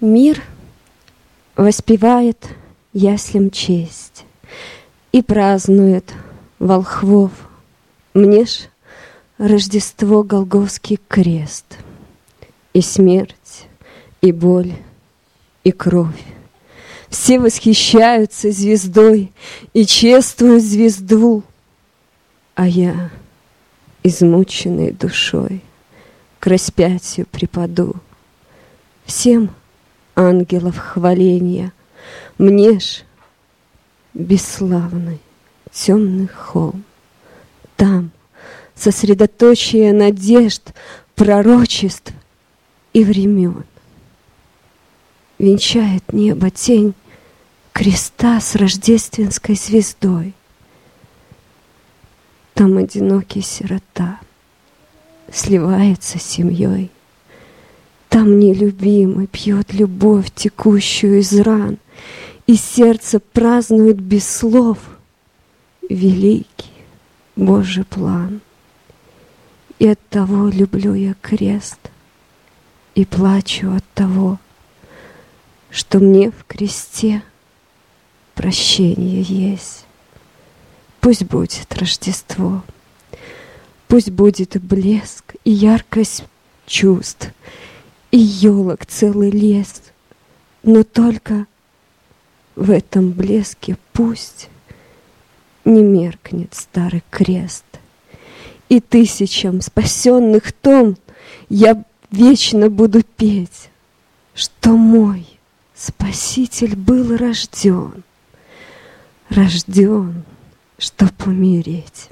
Мир воспевает яслям честь И празднует волхвов. Мне ж Рождество Голговский крест И смерть, и боль, и кровь. Все восхищаются звездой И чествуют звезду, А я, измученной душой, К распятию припаду. Всем — ангелов хваления. Мне ж бесславный темный холм. Там сосредоточие надежд, пророчеств и времен. Венчает небо тень креста с рождественской звездой. Там одинокий сирота сливается с семьей. Там нелюбимый пьет любовь, текущую из ран, И сердце празднует без слов великий Божий план. И от того люблю я крест, И плачу от того, Что мне в кресте прощение есть. Пусть будет Рождество, Пусть будет блеск и яркость чувств — и елок целый лес, но только в этом блеске пусть не меркнет старый крест. И тысячам спасенных тон я вечно буду петь, что мой Спаситель был рожден, рожден, чтоб умереть.